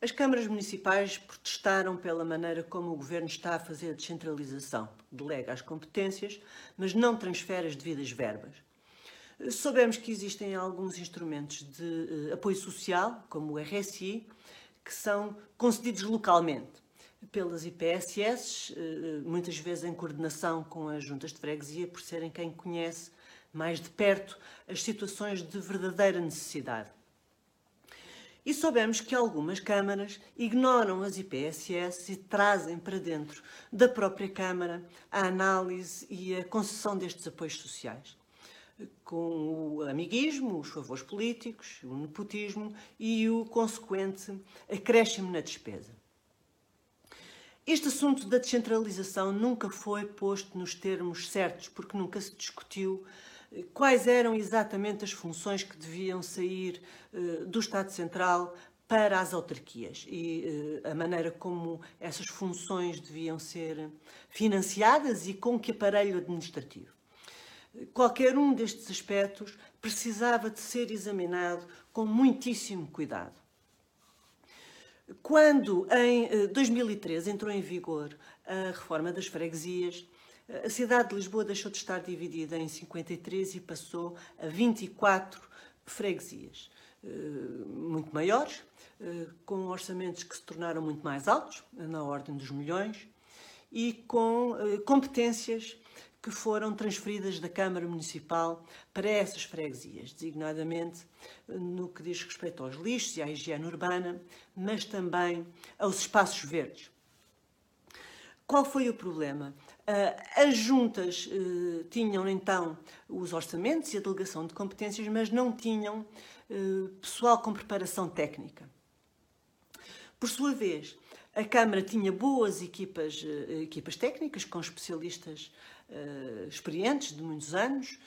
As câmaras municipais protestaram pela maneira como o governo está a fazer a descentralização. Delega as competências, mas não transfere as devidas verbas. Soubemos que existem alguns instrumentos de uh, apoio social, como o RSI, que são concedidos localmente pelas IPSS, eh, muitas vezes em coordenação com as juntas de freguesia, por serem quem conhece mais de perto as situações de verdadeira necessidade. E soubemos que algumas câmaras ignoram as IPSS e trazem para dentro da própria Câmara a análise e a concessão destes apoios sociais com o amiguismo, os favores políticos, o nepotismo e o consequente acréscimo na despesa. Este assunto da descentralização nunca foi posto nos termos certos, porque nunca se discutiu quais eram exatamente as funções que deviam sair uh, do Estado Central para as autarquias e uh, a maneira como essas funções deviam ser financiadas e com que aparelho administrativo. Qualquer um destes aspectos precisava de ser examinado com muitíssimo cuidado. Quando, em 2013, eh, entrou em vigor a reforma das freguesias, eh, a cidade de Lisboa deixou de estar dividida em 53 e passou a 24 freguesias, eh, muito maiores, com orçamentos que se tornaram muito mais altos, na ordem dos milhões, e com competências que foram transferidas da Câmara Municipal para essas freguesias, designadamente eh, no que diz respeito aos lixos e à higiene urbana, mas também aos espaços verdes. Qual foi o problema? Eh, as juntas eh, tinham então os orçamentos e a delegação de competências, mas não tinham pessoal com preparação técnica. Por sua vez, a Câmara tinha boas equipas, equipas técnicas com especialistas uh, experientes de muitos anos,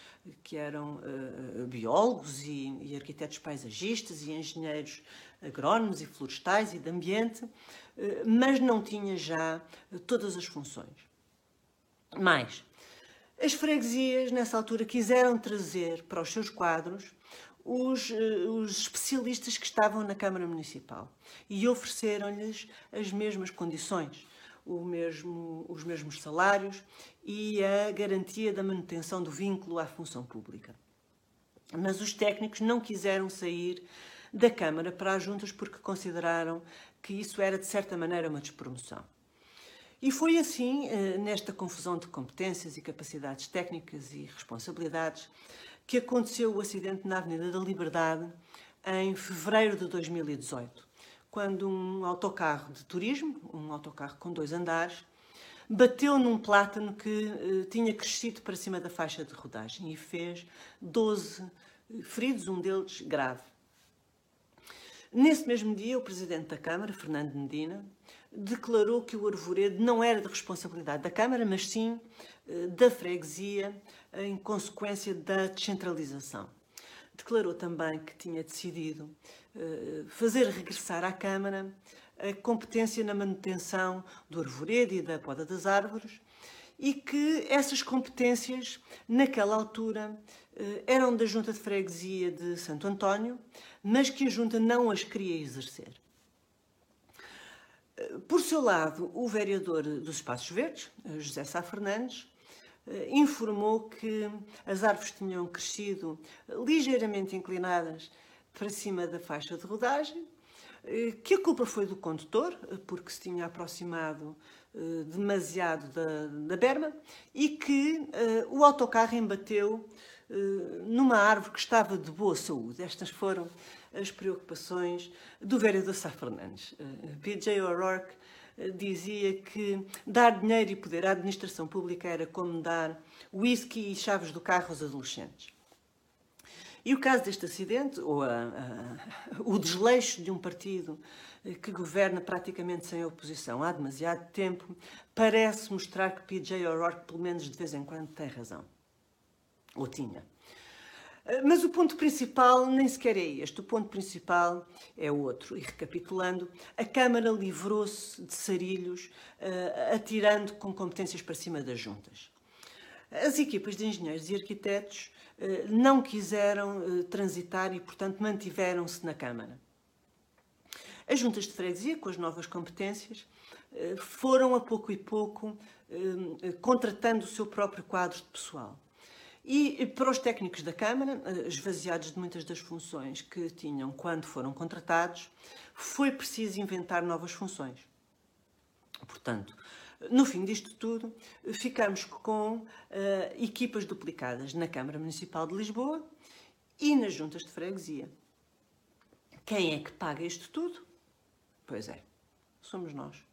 que eram uh, biólogos e, e, arquitetos paisagistas e engenheiros agrónomos e florestais e de ambiente, uh, mas não tinha já todas as funções. Mais, as freguesias, nessa altura, quiseram trazer para os seus quadros os, os, especialistas que estavam na Câmara Municipal e ofereceram-lhes as mesmas condições mesmo, os mesmos salários e a garantia da manutenção do vínculo à função pública. Mas os técnicos não quiseram sair da Câmara para as juntas porque consideraram que isso era, de certa maneira, uma despromoção. E foi assim, eh, nesta confusão de competências e capacidades técnicas e responsabilidades, que aconteceu o acidente na Avenida da Liberdade em fevereiro de 2018 quando um autocarro de turismo, um autocarro com dois andares, bateu num plátano que uh, tinha crescido para cima da faixa de rodagem e fez 12 feridos, um deles grave. Nesse mesmo dia, o presidente da Câmara, Fernando Medina, declarou que o arvoredo não era de responsabilidade da Câmara, mas sim uh, da freguesia, em consequência da descentralização. Declarou também que tinha decidido eh, fazer regressar à Câmara a competência na manutenção do arvoredo e da poda das árvores e que essas competências, naquela altura, eh, eram da Junta de Freguesia de Santo António, mas que a Junta não as queria exercer. Eh, por seu lado, o vereador dos Espaços Verdes, José Sá Fernandes, informou que as árvores tinham crescido ligeiramente inclinadas para cima da faixa de rodagem, eh, que a culpa foi do condutor, eh, porque se tinha aproximado eh, demasiado da, da berma, e que o autocarro embateu numa árvore que estava de boa saúde. Estas foram as preocupações do vereador Sá Fernandes. Uh, P.J. O'Rourke dizia que dar dinheiro e poder à administração pública era como dar whisky e chaves do carro aos adolescentes. E o caso deste acidente, ou a, a, o desleixo de um partido que governa praticamente sem oposição há demasiado tempo, parece mostrar que P.J. O'Rourke, pelo menos de vez em quando, tem razão. Ou tinha. Mas o ponto principal nem sequer é este. O ponto principal é outro. E recapitulando, a Câmara livrou-se de sarilhos, uh, atirando com competências para cima das juntas. As equipas de engenheiros e arquitetos eh, não quiseram transitar e, portanto, mantiveram-se na Câmara. As juntas de freguesia, com as novas competências, foram a pouco e pouco contratando o seu próprio quadro de pessoal. E para os técnicos da Câmara, esvaziados de muitas das funções que tinham quando foram contratados, foi preciso inventar novas funções. Portanto, no fim disto tudo, ficamos com uh, equipas duplicadas na Câmara Municipal de Lisboa e nas juntas de freguesia. Quem é que paga isto tudo? Pois é, somos nós.